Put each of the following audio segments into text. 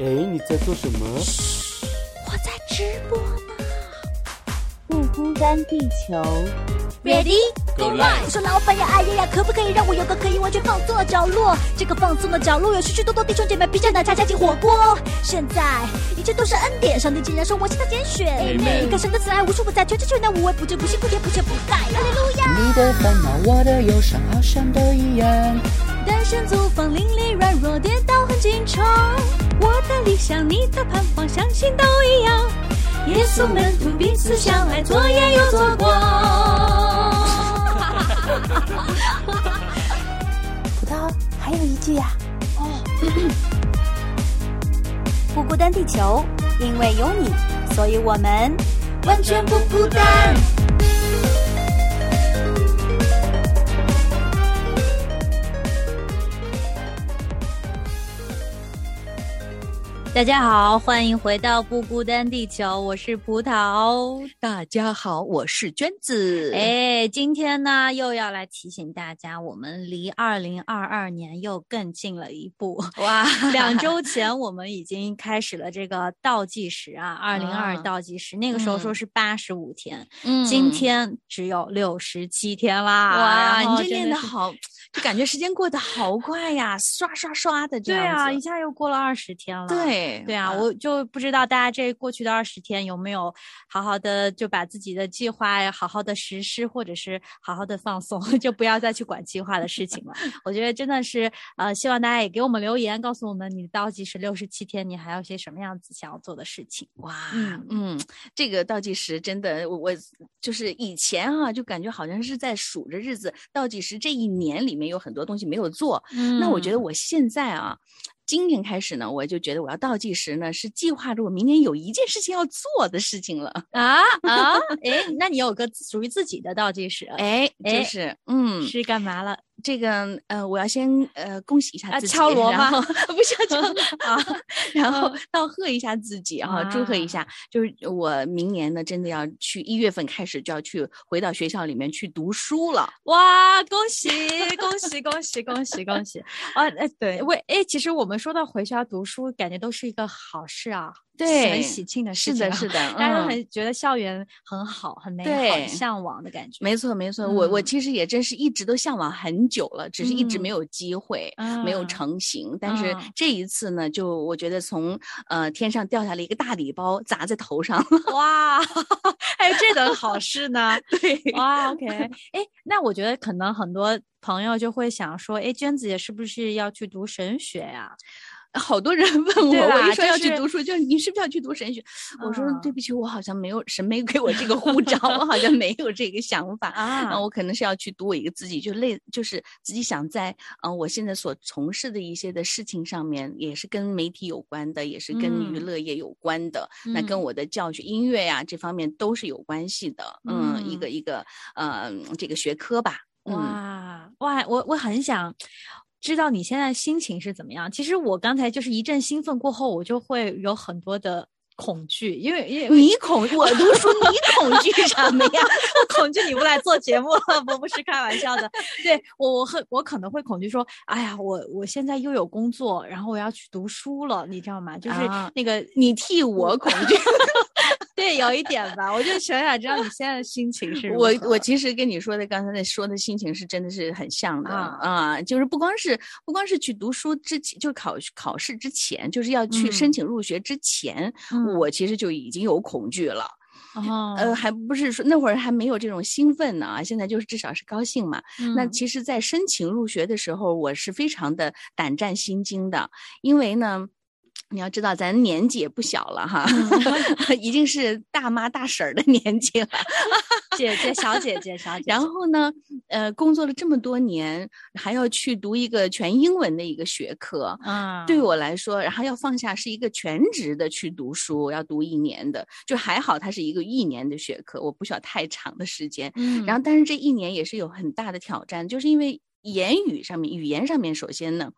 哎，你在做什么？我在直播呢。不孤单，地球。Ready Go live 我说老板呀，哎呀呀，可不可以让我有个可以完全放松的角落？这个放松的角落有许许多多弟兄姐妹披着奶茶加进火锅。现在一切都是恩典，上帝竟然说我是他拣选。Amen 你看神的慈爱无处不在，全知全能无微不至，不辛不甜不缺不盖。哈利路亚。你的烦恼，我的忧伤，好像都一样。单身租房，邻里软弱，跌倒很紧张。我的理想，你的盼望，相信都一样。耶稣门徒彼此相爱，左眼又左光。葡萄还有一句呀、不孤单，地球，因为有你，所以我们完全不孤单。大家好，欢迎回到不孤单地球，我是葡萄。大家好，我是娟子。哎，今天呢又要来提醒大家，我们离二零二二年又更近了一步。哇，两周前我们已经开始了这个倒计时啊，二零二啊倒计时，那个时候说是八十五天，嗯今天只有六十七天啦。哇，你这练真。的好，就感觉时间过得好快呀，刷刷刷的这对啊，一下又过了二十天了。。对对啊，我就不知道大家这过去的二十天有没有好好的就把自己的计划好好的实施，或者是好好的放松，就不要再去管计划的事情了。我觉得真的是呃，希望大家也给我们留言，告诉我们你的倒计时六十七天，你还有些什么样子想要做的事情。哇，嗯嗯这个倒计时真的，我我就是以前哈、就感觉好像是在数着日子，倒计时这一年里面有很多东西没有做。那我觉得我现在啊。今天开始呢，我就觉得我要倒计时呢，是计划着我明年有一件事情要做的事情了。啊啊，哎，那你有个属于自己的倒计时，哎，哎就是嗯，是干嘛了？这个呃，我要先呃恭喜一下啊自己，敲锣吗 不是要敲锣 啊，然后嗯道贺一下自己哈，祝贺一下。就是我明年呢，真的要去一月份开始就要去回到学校里面去读书了。哇，恭喜恭喜恭喜恭喜恭喜！啊，哎，对，为哎，其实我们说到回学校读书，感觉都是一个好事啊，对很喜庆的事是的，情啊是的，大家都嗯。很觉得校园很好、很美好、很向往的感觉。没错，没错，我我嗯。其实也真是一直都向往很久了，只是一直嗯没有机会，没有啊成型。但是啊这一次呢，就我觉得从呃天上掉下来一个大礼包砸在头上，哇，还有这等好事呢！对，哇，OK，哎，那我觉得可能很多朋友就会想说，哎，娟子姐是不是要去读神学呀、好多人 问我，我一说要去读书，就是你是不是要去读神学？我说啊对不起，我好像没有神没给我这个护照，我好像没有这个想法。啊嗯，我可能是要去读我一个自己就类，就是自己想在嗯、呃我现在所从事的一些的事情上面，也是跟媒体有关的，也是跟娱嗯乐业有关的。那跟嗯我的教学、音乐呀、这方面都是有关系的。嗯，一嗯个一个呃这个学科吧。嗯，哇哇，我我很想知道你现在心情是怎么样。其实我刚才就是一阵兴奋过后，我就会有很多的恐惧，因为因为你恐我读书，你恐惧 什么呀？我恐惧你不来做节目了，我不是开玩笑的。对我，我很我可能会恐惧说，哎呀，我我现在又有工作，然后我要去读书了，你知道吗？就是啊那个、你替我恐惧。对，有一点吧。我就想想知道你现在的心情是我我其实跟你说的刚才那说的心情是真的是很像的啊啊就是不光是不光是去读书之前，就考考试之前，就是要去嗯申请入学之前，嗯我其实就已经有恐惧了。哦呃，还不是说那会儿还没有这种兴奋呢啊，现在就是至少是高兴嘛。那嗯其实，在申请入学的时候，我是非常的胆战心惊的，因为呢。你要知道，咱年纪也不小了哈，嗯 已经是大妈大婶儿的年纪了。姐姐小姐姐小姐姐，然后呢，呃，工作了这么多年，还要去读一个全英文的一个学科，啊，对我来说，然后要放下是一个全职的去读书，要读一年的，就还好，它是一个一年的学科，我不需要太长的时间。嗯，然后，但是这一年也是有很大的挑战，就是因为言语上面、语言上面，首先呢，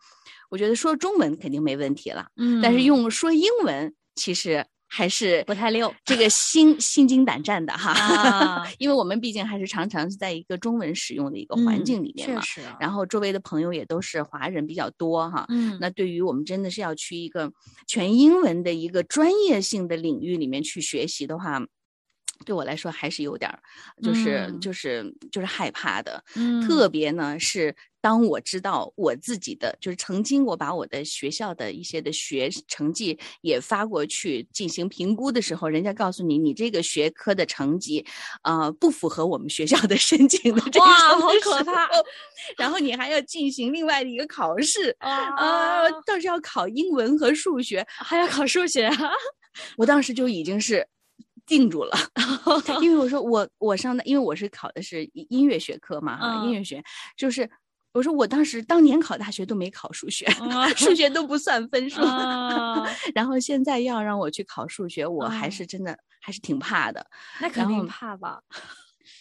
我觉得说中文肯定没问题了，嗯，但是用说英文其实还是不太溜。这个心心惊胆战的哈，啊。因为我们毕竟还是常常是在一个中文使用的一个环境里面嘛，嗯确实，然后周围的朋友也都是华人比较多哈。嗯。那对于我们真的是要去一个全英文的一个专业性的领域里面去学习的话，对我来说还是有点儿，就是、嗯就是就是害怕的。嗯特别呢是当我知道我自己的，就是曾经我把我的学校的一些的学成绩也发过去进行评估的时候，人家告诉你你这个学科的成绩，呃，不符合我们学校的申请的这哇种的好可怕 然后你还要进行另外的一个考试。啊呃，倒是要考英文和数学，还要考数学啊，我当时就已经是定住了，因为我说我我上的，因为我是考的是音音乐学科嘛，嗯音乐学就是我说我当时当年考大学都没考数学，数学都不算分数，啊 然后现在要让我去考数学，我还哦是真的还是挺怕的。那肯定怕吧？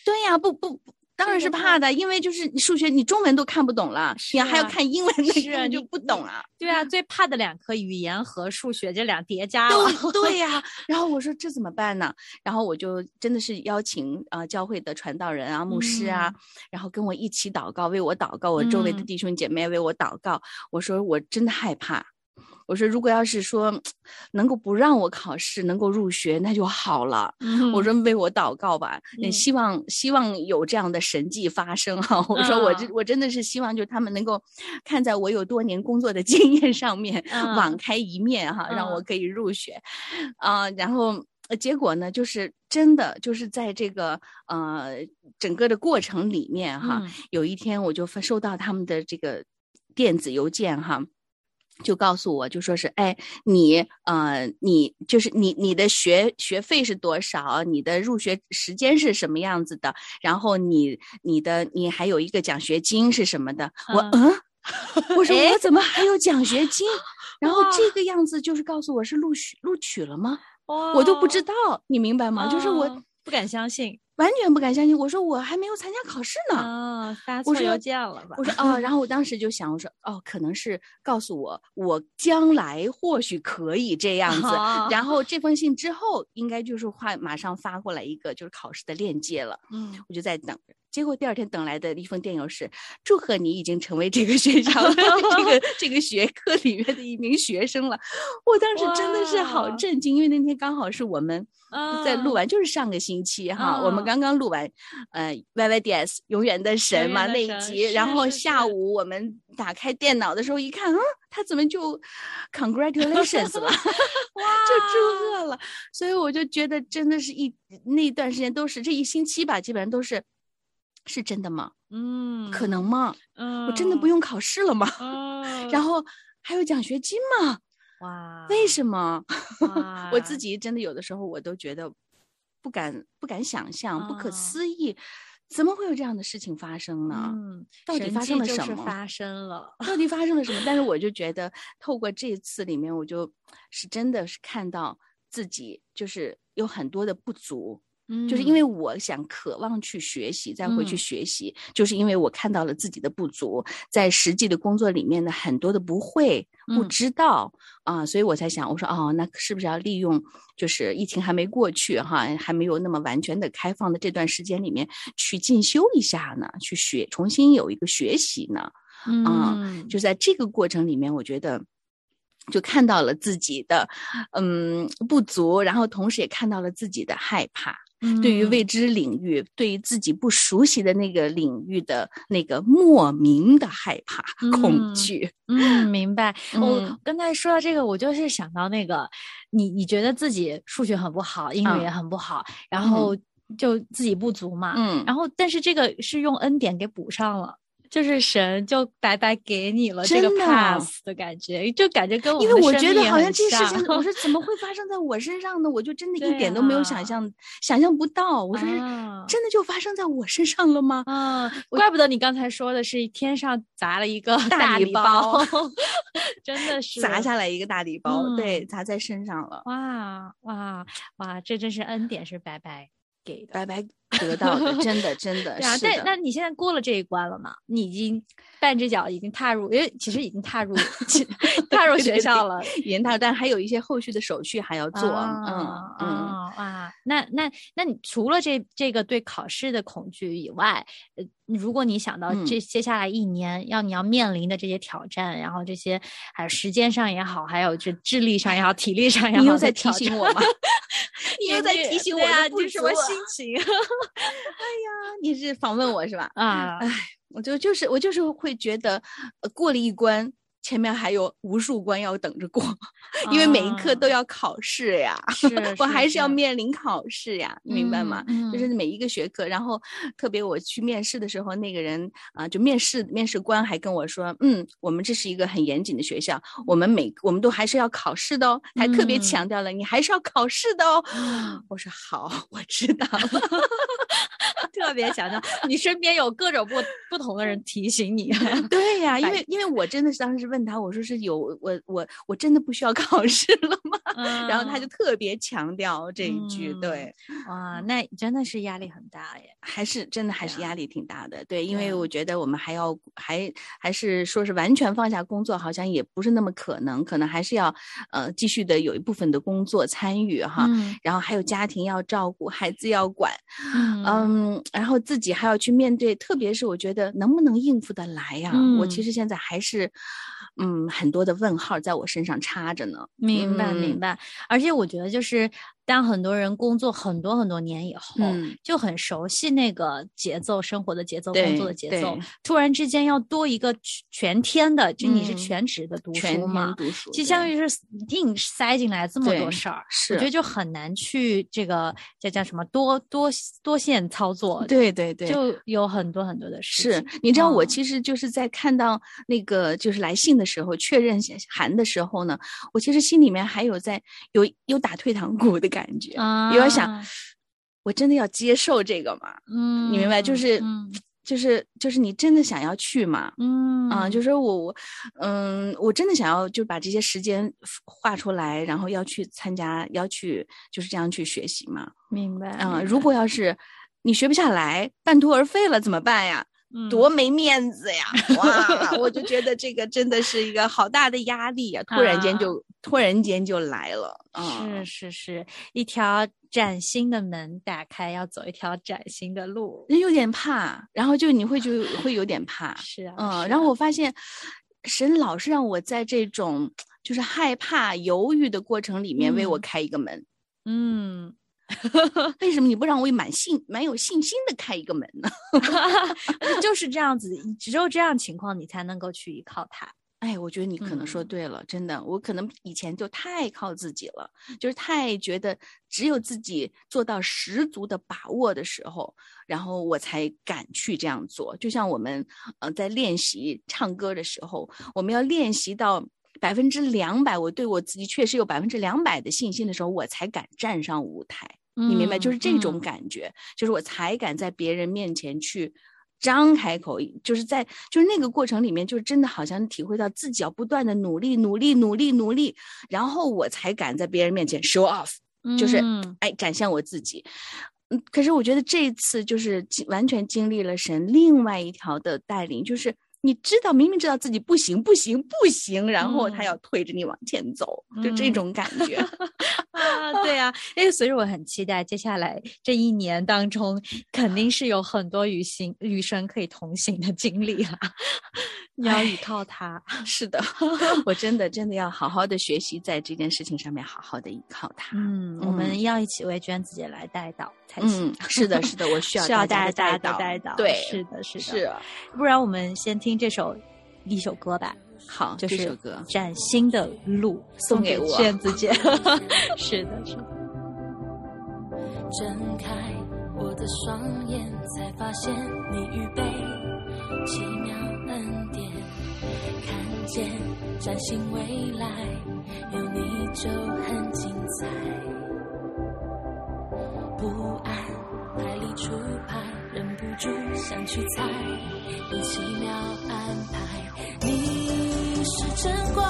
对呀，不不。不当然是怕的，因为就是你数学你中文都看不懂了，是你还要啊看英文的，是啊就不懂了。对啊，最怕的两科语言和数学这两叠加了。对 对呀、然后我说这怎么办呢？然后我就真的是邀请啊、呃教会的传道人啊、牧师啊，然后跟我一起祷告，为我祷告，我周围的嗯弟兄姐妹为我祷告。我说我真的害怕。我说，如果要是说能够不让我考试，能够入学，那就好了。我说为我祷告吧，也嗯。希望希望有这样的神迹发生哈、我说我这啊我真的是希望，就他们能够看在我有多年工作的 经验上面，嗯。网开一面哈、让我嗯。可以入学，啊、然后。呃结果呢，就是真的，就是在这个呃整个的过程里面哈，嗯。有一天我就收到他们的这个电子邮件哈，就告诉我，就说是，哎，你呃，你就是你你的学学费是多少？你的入学时间是什么样子的？然后你你的你还有一个奖学金是什么的？我嗯嗯，我说哎我怎么还有奖学金？然后这个样子就是告诉我是录取录取了吗？哇我都不知道，你明白吗？就是我哦不敢相信完全不敢相信。我说我还没有参加考试呢。啊，发错邮件了吧？我说哦，然后我当时就想，我说哦，可能是告诉我我将来或许可以这样子。哦然后这封信之后，应该就是快马上发过来一个就是考试的链接了，嗯，我就在等着。结果第二天等来的一封电邮是：祝贺你已经成为这个学校这个 这个学科里面的一名学生了。我当时真的是好震惊，因为那天刚好是我们在录啊完，就是上个星期哈，我们啊刚刚录完，呃，YYDS 永远的神嘛永远的神那一集，然后下午我们打开电脑的时候一看，嗯，他怎么就 congratulations 了，哇就祝贺了，所以我就觉得真的是一那段时间都是这一星期吧，基本上都是。是真的吗？嗯，可能吗？嗯，我真的不用考试了吗？嗯，然后还有奖学金吗？哇，为什么？我自己真的有的时候我都觉得不敢不敢想象，不可啊思议，怎么会有这样的事情发生呢？嗯，到底发生了什么发生了，到底发生了什么？但是 我就觉得，透过这次里面，我就是真的是看到自己就是有很多的不足。就是因为我想渴望去学习，再回去嗯学习，就是因为我看到了自己的不足，在实际的工作里面的很多的不会、不嗯知道啊、所以我才想，我说哦，那是不是要利用就是疫情还没过去哈，还没有那么完全的开放的这段时间里面去进修一下呢，去学，重新有一个学习呢？啊嗯，就在这个过程里面，我觉得就看到了自己的嗯不足，然后同时也看到了自己的害怕。对于嗯未知领域，对于自己不熟悉的那个领域的那个莫名的害怕、恐嗯惧。嗯，明白。我嗯刚才说到这个，我就是想到那个，你你觉得自己数学很不好，英语也很不好，然后就自己不足嘛。嗯，然后，但是这个是用恩典给补上了。就是神就白白给你了这个 pass 的感觉，就感觉跟我因为我觉得好像这事情，我说怎么会发生在我身上呢？我就真的一点都没有想啊象，想象不到。我说是啊真的就发生在我身上了吗？啊，怪不得你刚才说的是天上砸了一个大礼礼包 真的是砸下来一个大礼包，对，嗯砸在身上了，哇哇哇，这真是恩典，是白白给的。白白得到的，真的真的对啊，是那你现在过了这一关了吗？你已经半只脚已经踏入，因为其实已经踏入 踏入入学校了，已经踏入，但还有一些后续的手续还要做。嗯啊嗯，啊啊，那那那你除了这这个对考试的恐惧以外，呃，如果你想到嗯这接下来一年要你要面临的这些挑战，然后这些还有时间上也好，还有这智力上也好，体力上也好，你又在提醒我吗？你又在提醒我对啊，的不你什么心情 你是访问我是吧？啊？我就就是我就是会觉得，呃，过了一关，前面还有无数关要等着过，因为每一科都啊要考试呀，是我还是要面临考试呀，你明白吗？嗯就是每一个学科，然后特别我去面试的时候，那个人啊、就面试面试官还跟我说，嗯，我们这是一个很严谨的学校，我们每我们都还是要考试的哦，还特别嗯强调了、你还是要考试的哦。嗯我说好，我知道了。特别强调，你身边有各种不不同的人提醒你。对呀、因为因为我真的是当时问他，我说是有我我我真的不需要 考试了吗？然后他就特别强调这一句，嗯对，哇，那真的是压力很大耶。还是真的还是压力挺大的，对，因为我。觉得我们还要还还是说是完全放下工作，好像也不是那么可能，可能还是要呃继续的有一部分的工作参与哈，嗯。然后还有家庭要照顾，孩子要管，嗯。嗯，然后自己还要去面对，特别是我觉得能不能应付得来呀、我其。嗯实现在还是，嗯，很多的问号在我身上插着呢。明白明嗯白，而且我觉得就是当很多人工作很多很多年以后，嗯。就很熟悉那个节奏，生活的节奏，工作的节奏，突然之间要多一个全全天的，就你是嗯全职的读书嘛天，读书，其实相当于是硬塞进来这么多事儿，是。我觉得就很难去这个叫叫什么多多多线操作，对对对，就有很多很多的事是。你知道，我嗯。其实就是在看到那个就是来信的时候，确认函的时候呢，我其实心里面还有在有有打退堂鼓的感觉，啊，有点想，我真的要接受这个吗？嗯，你明白？就是嗯就是就是你真的想要去吗？嗯啊，就是我我嗯，我真的想要就把这些时间画出来，然后要去参加，要去就是这样去学习嘛。明白。嗯，如果要是你学不下来，半途而废了怎么办呀？嗯多没面子呀！哇，我就觉得这个真的是一个好大的压力呀，突然间就、突然间就来了。嗯，是是是，一条崭新的门打开，要走一条崭新的路。人有点怕，然后就你会就会有点怕。是啊，嗯，是然后啊我发现神老是让我在这种就是害怕、犹豫的过程里面为我嗯开一个门。嗯，为什么你不让我满信、蛮有信心的开一个门呢？就是这样子，只有这样情况，你才能够去依靠它。哎，我觉得你可能说嗯对了，真的，我可能以前就太靠自己了，就是太觉得只有自己做到十足的把握的时候，然后我才敢去这样做。就像我们呃在练习唱歌的时候，我们要练习到百分之两百，我对我自己确实有百分之两百的信心的时候，我才敢站上舞台。你明白？就是这种嗯感觉，就是我才敢在别人面前去张开口，就是在就是那个过程里面，就是真的好像体会到自己要不断的努力、努力、努力、努力，然后我才敢在别人面前 show off，就是嗯哎展现我自己。嗯，可是我觉得这一次就是经完全经历了神另外一条的带领，就是你知道明明知道自己不行不行不行，然后他嗯要推着你往前走，就这嗯种感觉。啊，对啊，哎所以我很期待接下来这一年当中，肯定是有很多与行与神可以同行的经历啊，你 要依靠他。是的，我真的真的要好好的学习，在这件事情上面好好的依靠他。嗯，我们要一起为娟子姐来带导才行。嗯，是的，是的，我需要需要大大家带导。对，是的，是的。是不然我们先听这首一首歌吧，好，就是这首歌《崭新的路》送给我娟子姐。是的，是的。睁开我的双眼，才发现你预备奇妙恩典，看见崭新未来，有你就很精彩。不安排里出牌，忍不住想去猜，有奇妙安排。你是真光，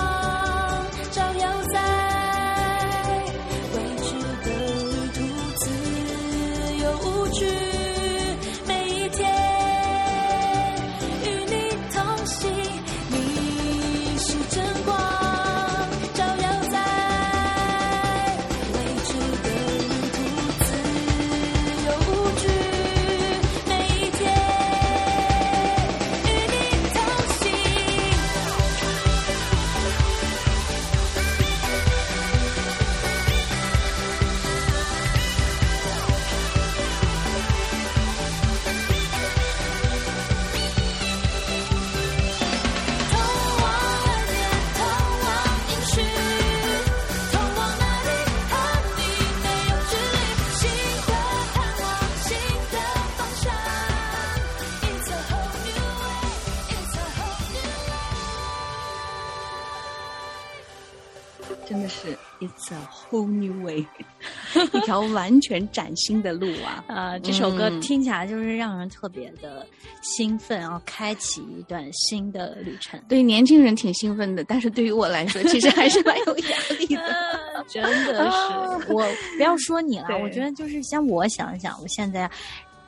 真的是 It's a whole new way，一条完全崭新的路啊！呃，这首歌嗯听起来就是让人特别的兴奋，然后开启一段新的旅程。对年轻人挺兴奋的，但是对于我来说，其实还是蛮有压力的。呃 真的是，我不要说你了，我觉得就是像我想一想，我现在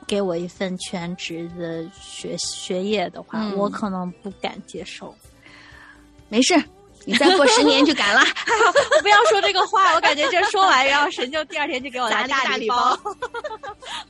给我一份全职的学学业的话，嗯我可能不敢接受。没事，你再过十年就敢了。不要说这个话，我感觉这说完，然后神就第二天就给我砸来大礼礼包包，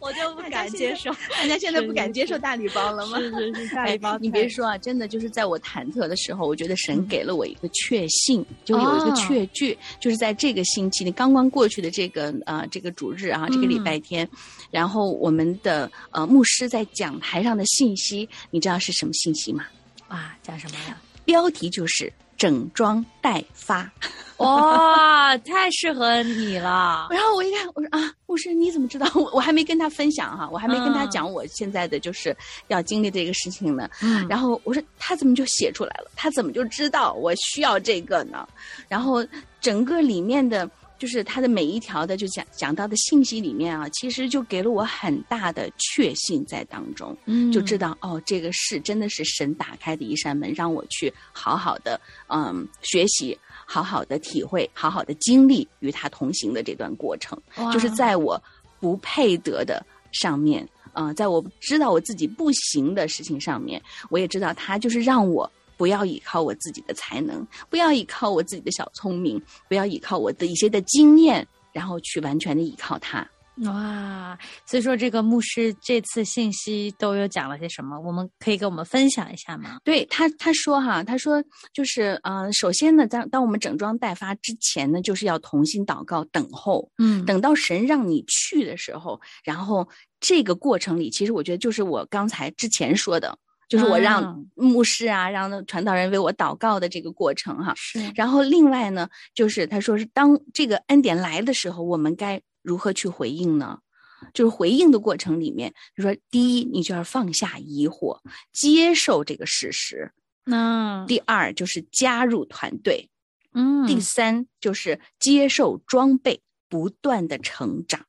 我就不敢接受。大家现在不敢接受大礼包了吗？是是是，大礼包哎，你别说啊，真的就是在我忐忑的时候，我觉得神给了我一个确信，就有一个哦确据，就是在这个星期，你刚刚过去的这个呃这个主日啊，这个礼拜天，然后我们的呃牧师在讲台上的信息，你知道是什么信息吗？哇，讲什么呀？标题就是整装待发。哇，太适合你了。然后我一看，我说啊，我说你怎么知道？我我还没跟他分享哈、我还没跟他嗯讲我现在的就是要经历这个事情呢。嗯然后我说他怎么就写出来了？他怎么就知道我需要这个呢？然后整个里面的。就是他的每一条的就讲讲到的信息里面啊，其实就给了我很大的确信在当中，嗯就知道哦，这个是真的是神打开的一扇门，让我去好好的嗯学习，好好的体会，好好的经历与他同行的这段过程。就是在我不配得的上面，呃，在我知道我自己不行的事情上面，我也知道他就是让我不要依靠我自己的才能，不要依靠我自己的小聪明，不要依靠我的一些的经验，然后去完全的依靠他。哇，所以说这个牧师这次信息都有讲了些什么？我们可以跟我们分享一下吗？对他，他说哈，他说就是呃，首先呢，当当我们整装待发之前呢，就是要同心祷告，等候，嗯等到神让你去的时候，然后这个过程里，其实我觉得就是我刚才之前说的，就是我让啊牧师啊，让传道人为我祷告的这个过程哈。是然后另外呢，就是他说是当这个恩典来的时候，我们该如何去回应呢？就是回应的过程里面，就说第一，你就要放下疑惑，接受这个事实；那第二，就是加入团队；嗯第三，就是接受装备，不断的成长。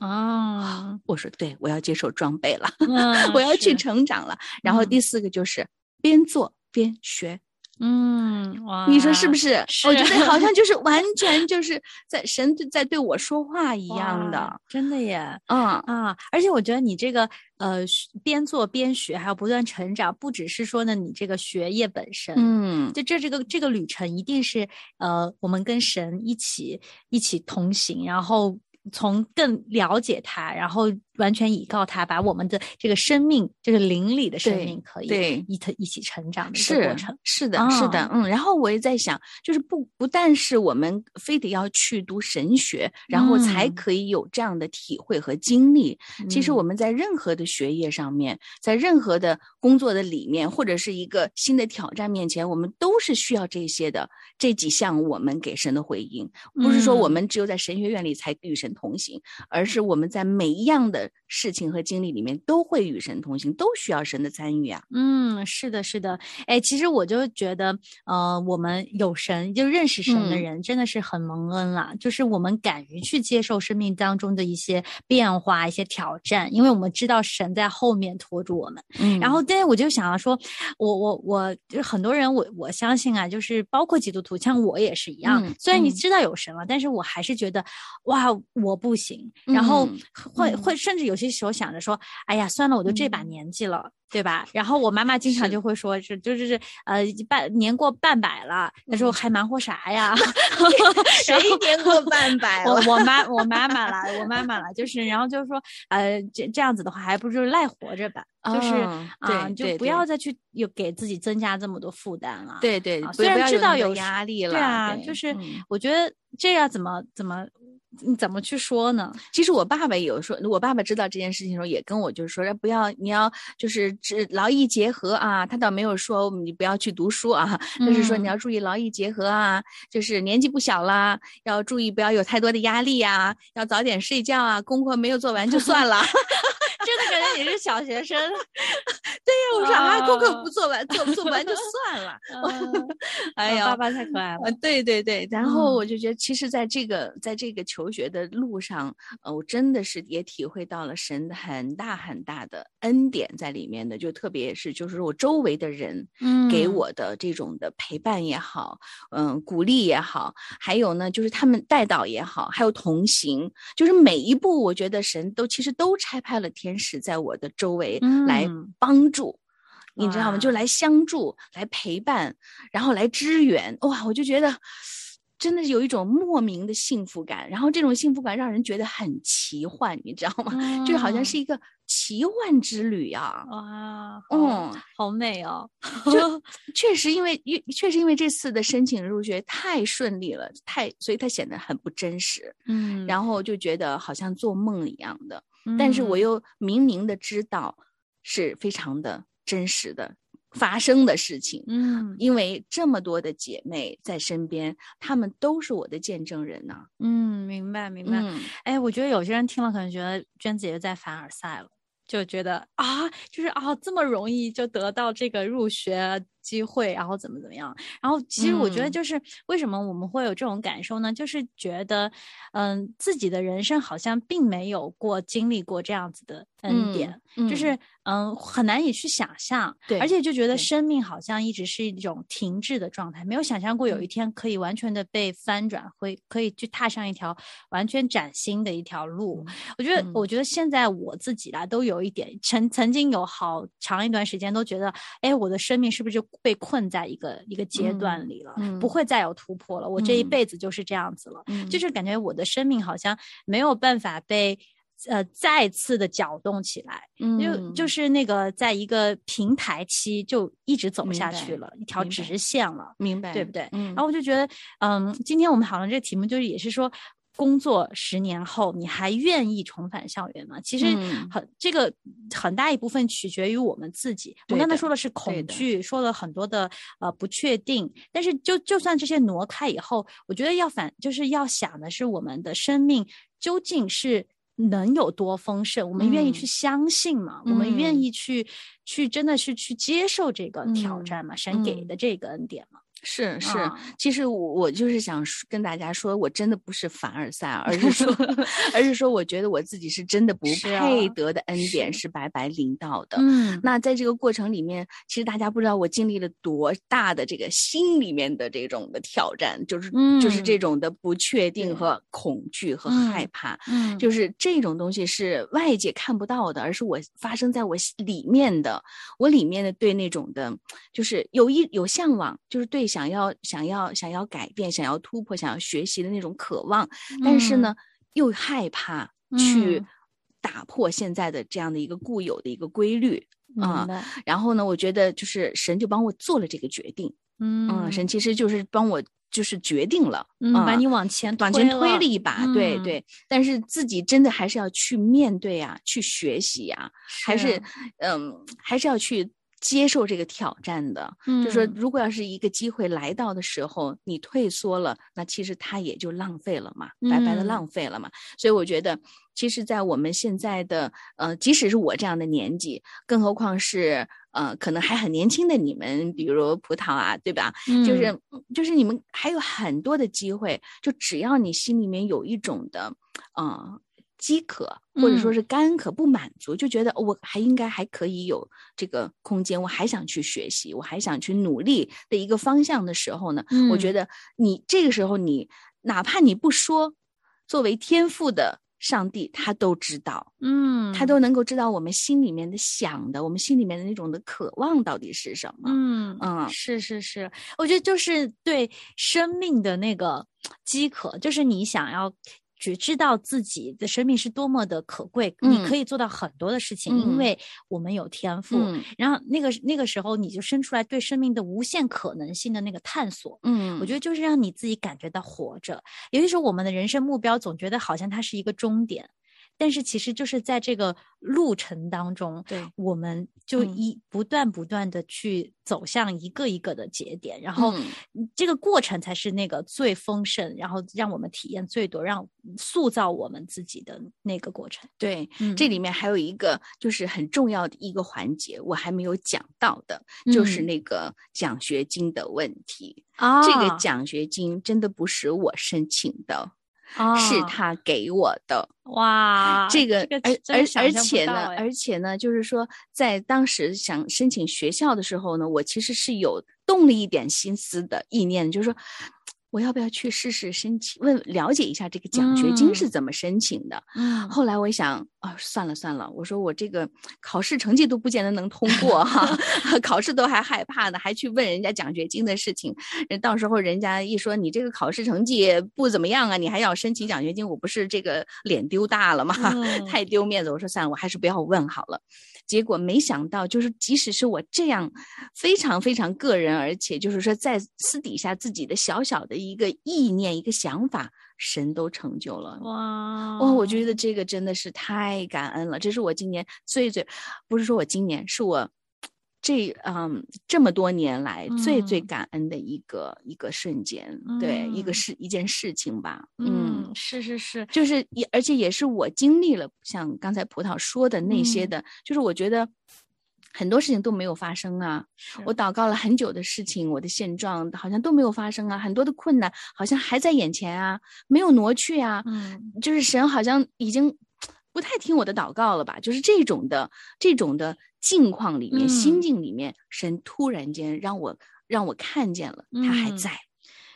啊，我说对，我要接受装备了，嗯 我要去成长了。然后嗯第四个就是边做边学，嗯哇，你说是不是？我觉得好像就是完全就是在神在对我说话一样的，，真的耶。嗯。啊，而且我觉得你这个呃学边做边学，还要不断成长，不只是说呢你这个学业本身，嗯，就这这个这个旅程一定是呃我们跟神一起一起同行，然后从更了解他，然后完全倚靠他，把我们的这个生命，这个灵里的生命可以对一起一起成长的一个过是程。是的，是的哦，嗯。然后我也在想，就是不不但是我们非得要去读神学，然后才嗯可以有这样的体会和经历。其实嗯我们在任何的学业上面，在任何的工作的里面，或者是一个新的挑战面前，我们都是需要这些的这几项我们给神的回应，不是说我嗯们只有在神学院里才与神同行，而是我们在每一样的事情和经历里面都会与神同行，都需要神的参与啊。嗯，是的，是的，哎，其实我就觉得，呃，我们有神，就认识神的嗯人，真的是很蒙恩啦。就是我们敢于去接受生命当中的一些变化、一些挑战，因为我们知道神在后面拖住我们。嗯然后，但是我就想要说，我我我，就是很多人，我我相信啊，就是包括基督徒，像我也是一样。嗯虽然你嗯知道有神了，但是我还是觉得，哇，我不行。然后嗯会、嗯会甚至有些时候想着说，哎呀，算了，我都这把嗯年纪了。对吧？然后我妈妈经常就会说是，就是是呃半年过半百了，那时候还忙活啥呀？谁年过半百我了？我妈我 妈妈了，我妈妈了，就是然后就是说，呃，这这样子的话，还不如赖活着吧，就是嗯啊，对就不要再去有给自己增加这么多负担了。对对，啊虽然知道有压力了，对啊，对就是嗯我觉得这样怎么怎么你怎么去说呢？其实我爸爸也有说，我爸爸知道这件事情的时候，也跟我就是说，不要你要就是只劳逸结合啊。他倒没有说你不要去读书啊，就是说你嗯要注意劳逸结合啊，就是年纪不小啦，要注意不要有太多的压力啊，要早点睡觉啊，功课没有做完就算了。真的感觉你是小学生。对呀，我说啊，功课啊不做完，做不做不完就算了。嗯 哎呀，爸爸太可爱了呃，。对对对，然后嗯我就觉得，其实在这个在这个求学的路上，呃，我真的是也体会到了神的很大很大的恩典在里面的，就特别是就是我周围的人给嗯我的这种的陪伴也好，嗯，鼓励也好，还有呢，就是他们带导也好，还有同行，就是每一步，我觉得神都其实都拆派了天使在我的周围来嗯帮助。你知道吗？就来相助、来陪伴，然后来支援。哇，我就觉得真的有一种莫名的幸福感，然后这种幸福感让人觉得很奇幻，你知道吗？就是好像嗯是一个奇幻之旅啊。哇，嗯，好美哦。就 确实因为因确实因为这次的申请入学太顺利了，太所以它显得很不真实，嗯然后就觉得好像做梦一样的。但是我嗯又明明的知道是非常的真实的发生的事情。嗯因为这么多的姐妹在身边，她们都是我的见证人呐、嗯，明白明白。嗯，哎，我觉得有些人听了可能觉得娟姐姐在凡尔赛了，就觉得啊，就是啊这么容易就得到这个入学机会，然后怎么怎么样。然后其实我觉得嗯。就是为什么我们会有这种感受呢？就是觉得嗯自己的人生好像并没有过经历过这样子的恩典，嗯。就是。嗯很难以去想象，对而且就觉得生命好像一直是一种停滞的状态，没有想象过有一。嗯天可以完全的被翻转，会可以去踏上一条完全崭新的一条路。我觉得，嗯。我觉得现在我自己啦，都有一点曾曾经有好长一段时间都觉得，哎，我的生命是不是就被困在一个一个阶段里了，嗯不会再有突破了？我这一嗯辈子就是这样子了，嗯就是感觉我的生命好像没有办法被。呃，再次的搅动起来，嗯就就嗯是那个在一个平台期就一直走不下去了，一条直线了。明白，对不对嗯，然后我就觉得，嗯，今天我们讨论这个题目，就是也是说，工作十年后，你还愿意重返校园吗？其实嗯很、这个很大一部分取决于我们自己。我刚才说的是恐惧，说了很多的呃不确定，但是就就算这些挪开以后，我觉得要反就是要想的是我们的生命究竟是。能有多丰盛？我们愿意嗯去相信吗？我们愿嗯意去去真的是去接受这个挑嗯战吗？神给嗯的这个恩典吗？是是，啊其实我我就是想说跟大家说，我真的不是凡尔赛，而是说，而是说，我觉得我自己是真的不配得的恩典。是是白白领到的。嗯，那在这个过程里面，其实大家不知道我经历了多大的这个心里面的这种的挑战，就是、就是这嗯。种的不确定和恐惧和嗯害怕。嗯，就是这种东西是外界看不到的，而是我发生在我心里面的，我里面的对那种的，就是有一有向往，就是对想要想要想要改变、想要突破、想要学习的那种渴望，但是呢，又害怕去嗯。打破现在的这样的一个固有的一个规律。啊然后呢，我觉得就是神就帮我做了这个决定，嗯嗯，神。其实就是帮我就是决定了，嗯，把啊你往前往前推了了一把，对嗯。对，但是自己真的还是要去面对呀、去学习呀、还是嗯，还是要去接受这个挑战的。就说嗯如果要是一个机会来到的时候，你退缩了，那其实它也就浪费了嘛，白白的嗯浪费了嘛。所以我觉得，其实，在我们现在的呃，即使是我这样的年纪，更何况是呃，可能还很年轻的你们，比如葡萄啊，对吧？就是嗯就是你们还有很多的机会，就只要你心里面有一种的，呃。饥渴或者说嗯是干渴不满足，就觉得哦我还应该还可以有这个空间，我还想去学习，我还想去努力的一个方向的时候呢，我觉嗯得你这个时候你哪怕你不说，作为天赋的上帝他都知道，嗯，他都能够知道我们心里面的想的，我们心里面的那种的渴望到底是什么。嗯嗯是是是，我觉得就是对生命的那个饥渴，就是你想要。只知道自己的生命是多么的可贵，你嗯可以做到很多的事情，因嗯为我们有天赋。嗯然后那个那个时候，你就生出来对生命的无限可能性的那个探索。嗯，我觉得就是让你自己感觉到活着。有些时候，我们的人生目标总觉得好像它是一个终点，但是其实就是在这个路程当中，对我们就嗯一、不断不断的去走向一个一个的节点，然后嗯这个过程才是那个最丰盛，然后让我们体验最多，让塑造我们自己的那个过程。对，嗯这里面还有一个就是很重要的一个环节，我还没有讲到的，就是嗯那个奖学金的问题。啊这个奖学金真的不是我申请的，是啊他给我的。哇，这个，而而而且呢，而且呢，就是说，在当时想申请学校的时候呢，我其实是有动了一点心思的意念，就是说。我要不要去试试申请？问了解一下这个奖学金是嗯怎么申请的？嗯后来我一想，啊，算了算了，我说我这个考试成绩都不见得能通过哈 考试都还害怕呢，还去问人家奖学金的事情，人到时候人家一说你这个考试成绩不怎么样啊，你还要申请奖学金，我不是这个脸丢大了吗？嗯太丢面子。我说算了，我还是不要问好了。结果没想到，就是即使是我这样非常非常个人，而且就是说在私底下自己的小小的一个意念、一个想法，神都成就了。哇哦，我觉得这个真的是太感恩了，这是我今年最最，不是说我今年，是我这嗯这么多年来最最嗯。感恩的一个、一个瞬间，对，一个嗯。事一件事情吧，嗯，是是是，就是也而且也是我经历了像刚才葡萄说的那些嗯。的，就是我觉得很多事情都没有发生啊，我。祷告了很久的事情，我的现状好像都没有发生啊，很多的困难好像还在眼前啊，没有挪去啊，嗯。就是神好像已经不太听我的祷告了吧？就是这种的这种的境况里面、心嗯。境里面，神突然间让我让我看见了他还嗯。在，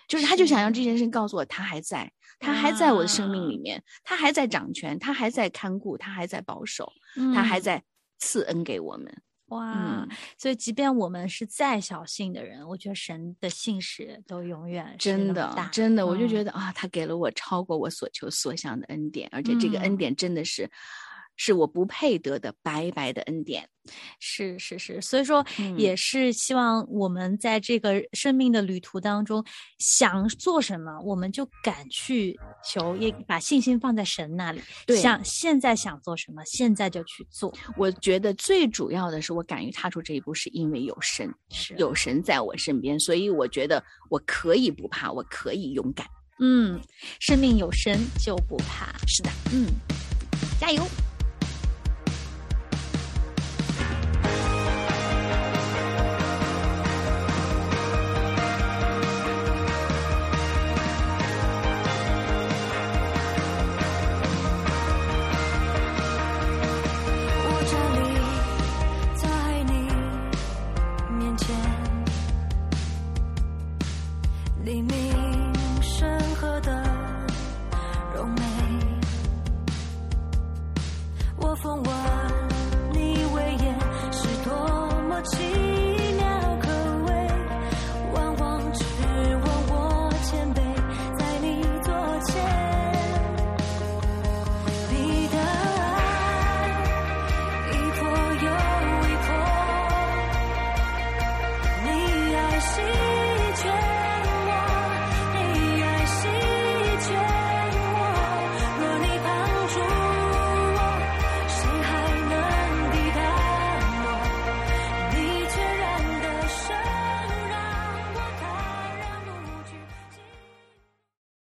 就是他就想让。这件事情告诉我他还在。他还在我的生命里哇面，他还在掌权，他还在看顾，他还在保守，他还嗯在赐恩给我们。哇嗯，所以即便我们是再小信的人，我觉得神的信使都永远是真的真的，我就觉嗯。得啊，他给了我超过我所求所想的恩典，而且这个恩嗯。典真的是，是我不配得的白白的恩典。是是是，所以说嗯也是希望我们在这个生命的旅途当中，想做什么，我们就敢去求，也把信心放在神那里。对想现在想做什么，现在就去做。我觉得最主要的是，我敢于踏出这一步，是因为有神，是有神在我身边，所以我觉得我可以不怕，我可以勇敢。嗯，生命有神就不怕。是的，嗯，加油！